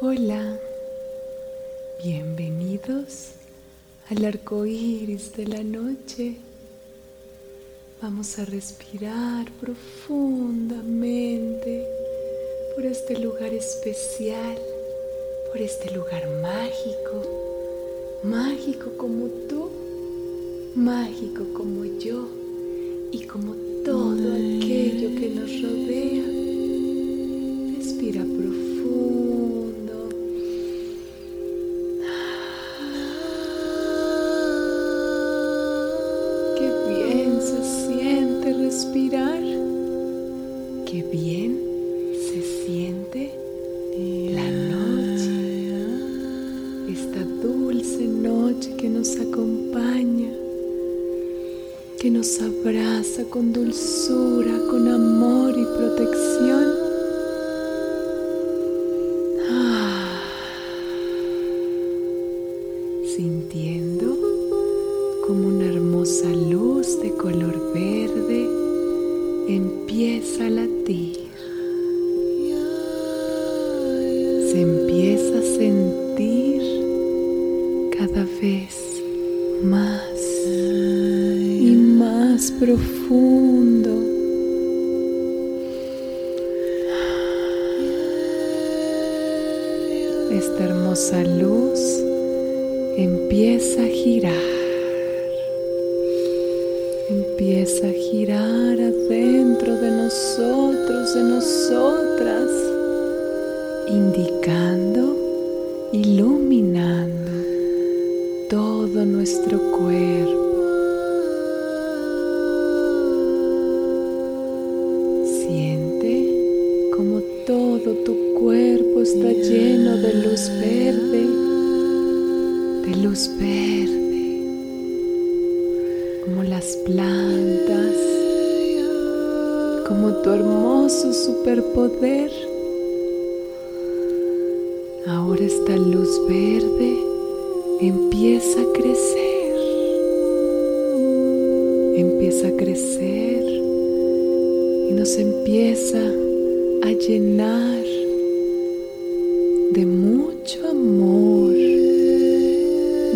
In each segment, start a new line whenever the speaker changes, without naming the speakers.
Hola, bienvenidos al arco iris de la noche. Vamos a respirar profundamente por este lugar especial, por este lugar mágico, mágico como tú, mágico como yo y como todo aquello que nos rodea. Respira profundo. Luz de color verde empieza a latir. Se empieza a sentir cada vez más profundo. Esta hermosa luz empieza a girar. Empieza a girar adentro de nosotros, de nosotras, indicando, iluminando todo nuestro cuerpo. tu cuerpo está lleno de luz verde, de luz verde, como las plantas, como tu hermoso superpoder. Ahora esta luz verde empieza a crecer, empieza a crecer y nos empieza a llenar de mucho amor,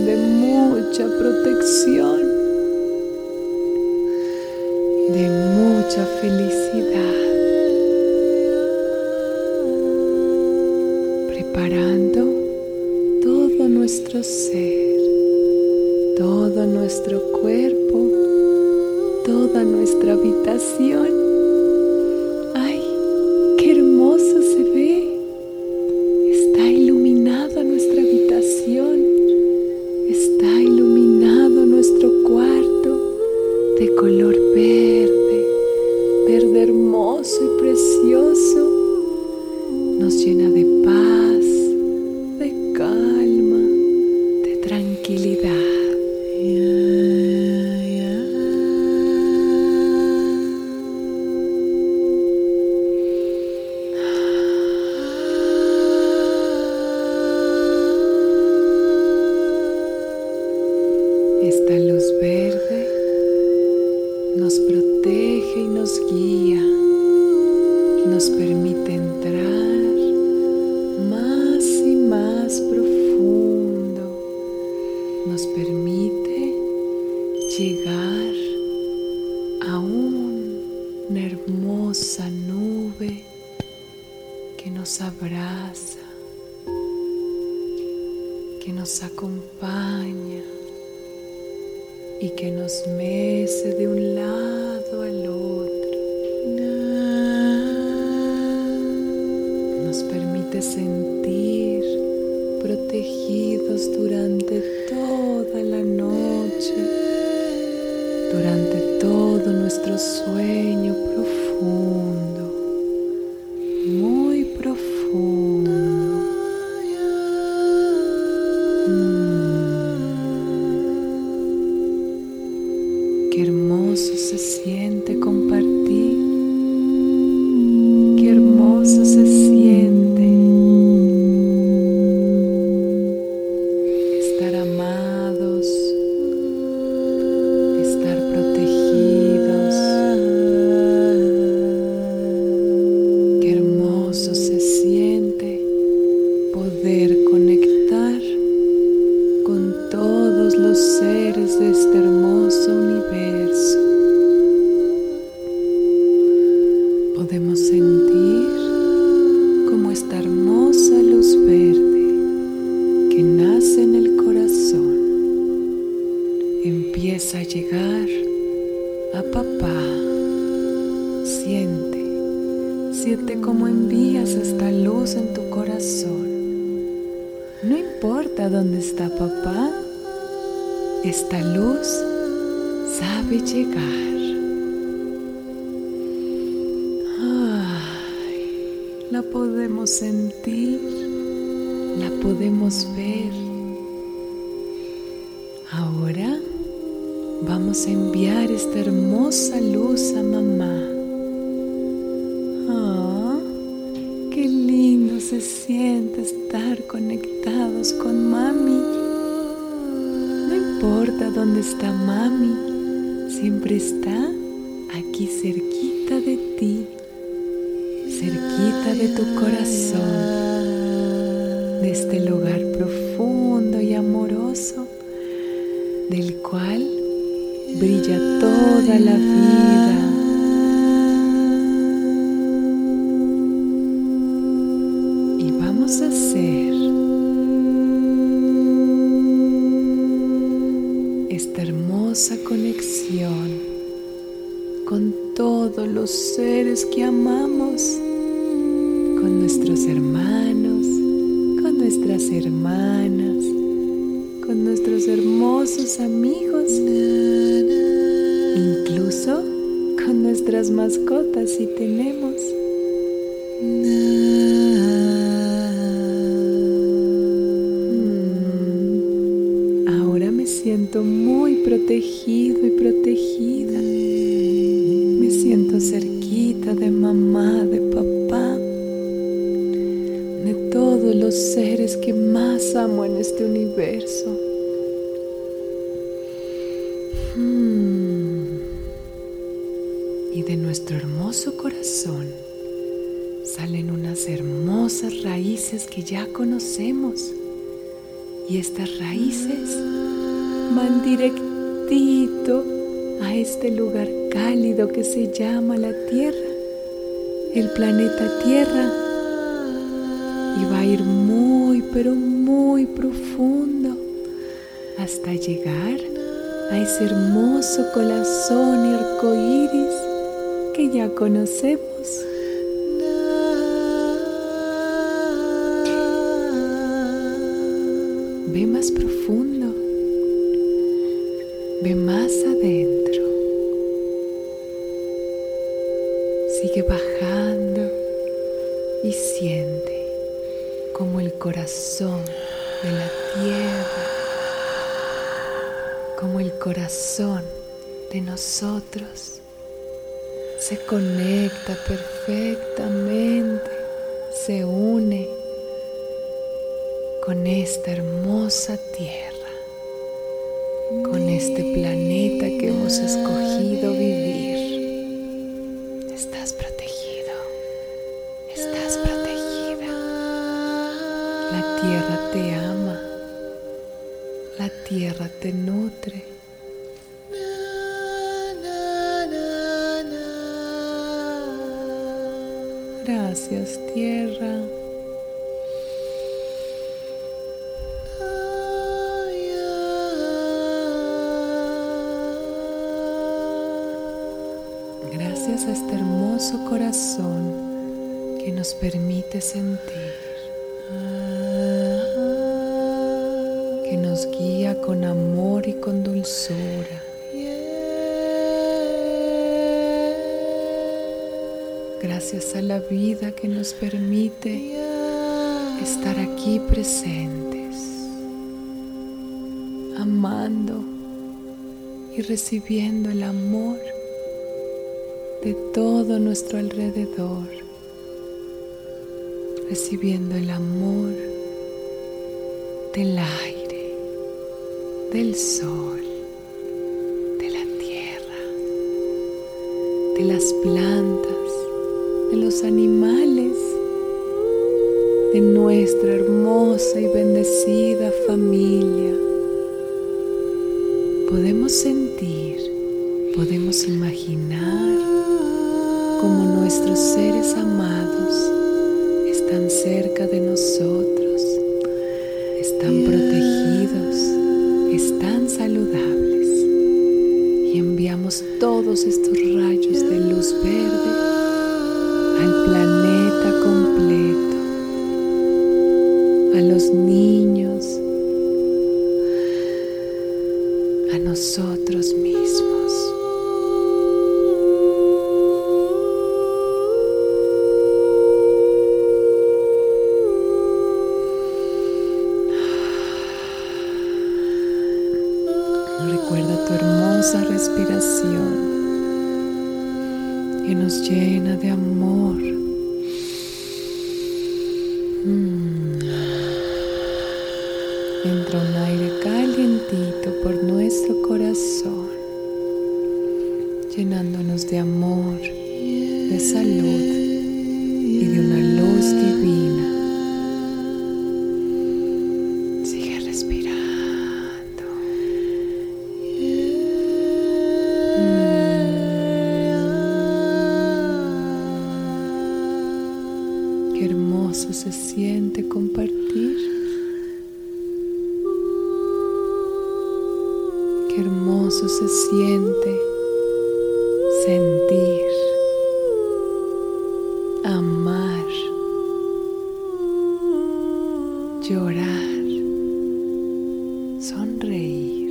de mucha protección, una hermosa nube que nos abraza, que nos acompaña y que nos mece de un lado al otro nosso sonho profundo. llegar a papá. Siente, siente cómo envías esta luz en tu corazón. No importa dónde está papá, esta luz sabe llegar. Ay, la podemos sentir, la podemos ver. Ahora vamos a enviar esta hermosa luz a mamá. se siente estar conectados con mami. No importa dónde está mami, siempre está aquí cerquita de ti, cerquita de tu corazón, de este lugar profundo y amoroso del cual brilla toda la vida. los seres que amamos, con nuestros hermanos, con nuestras hermanas, con nuestros hermosos amigos, con nuestras mascotas si tenemos. Mm, ahora me siento muy protegido y De nuestro hermoso corazón salen unas hermosas raíces que ya conocemos. Y estas raíces van directito a este lugar cálido que se llama la Tierra, el planeta Tierra, y va a ir muy, pero muy profundo hasta llegar a ese hermoso corazón y arco iris que ya conocemos. Ve más profundo, ve más adentro. Sigue bajando y siente como el corazón de la tierra, como el corazón de nosotros se conecta perfectamente, se une con esta hermosa tierra, con este planeta que hemos escogido vivir. te ama, la tierra te nutre. Gracias tierra. Gracias a este hermoso corazón que nos permite sentir. nos guía con amor y con dulzura. Gracias a la vida que nos permite estar aquí presentes, amando y recibiendo el amor de todo nuestro alrededor, recibiendo el amor del aire del sol, de la tierra, de las plantas, de los animales, de nuestra hermosa y bendecida familia. Podemos sentir, podemos imaginar cómo nuestros seres amados están cerca de nosotros, están protegidos están saludables y enviamos todos estos rayos de luz verde al planeta completo, a los niños, a nosotros mismos. Recuerda tu hermosa respiración que nos llena de amor. Mm. Entra un aire calientito por nuestro corazón, llenándonos de amor, de salud y de una luz divina. Llorar, sonreír.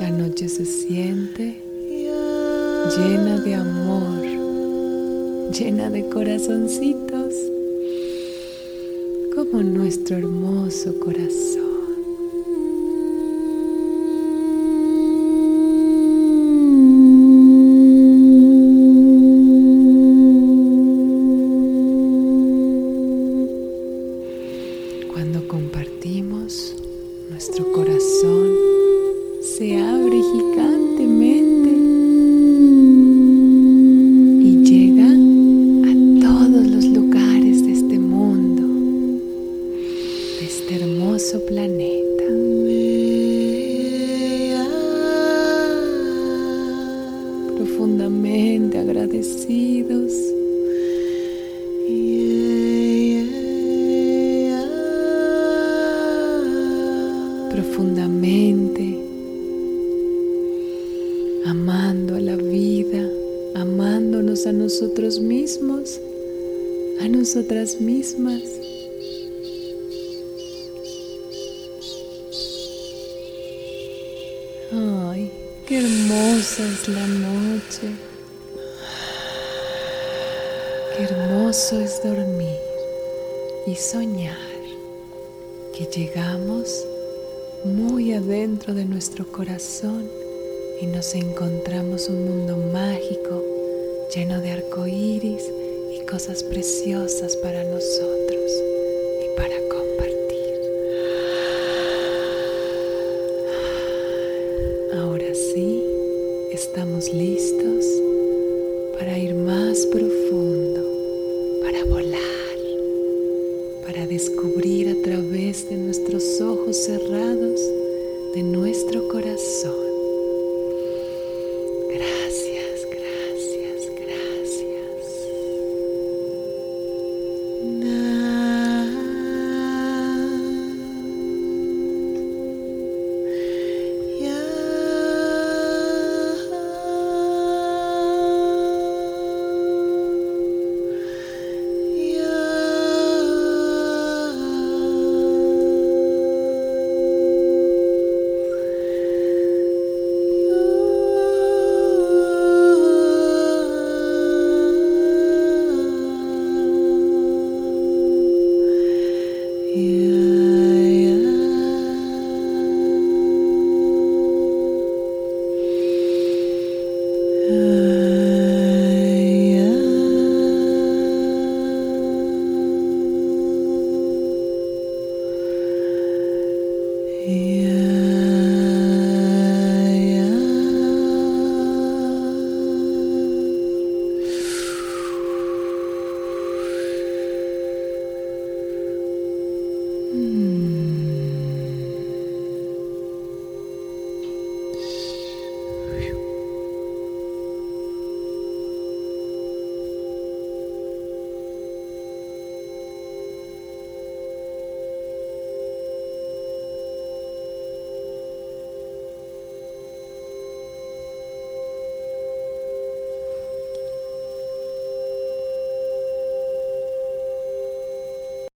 La noche se siente llena de amor, llena de corazoncitos, como nuestro hermoso corazón. Mismas. Ay, qué hermosa es la noche. Qué hermoso es dormir y soñar que llegamos muy adentro de nuestro corazón y nos encontramos un mundo mágico lleno de arcoíris cosas preciosas para nosotros y para compartir. Ahora sí, estamos listos para ir más profundo, para volar, para descubrir a través de nuestros ojos cerrados de nuestro corazón. Mm.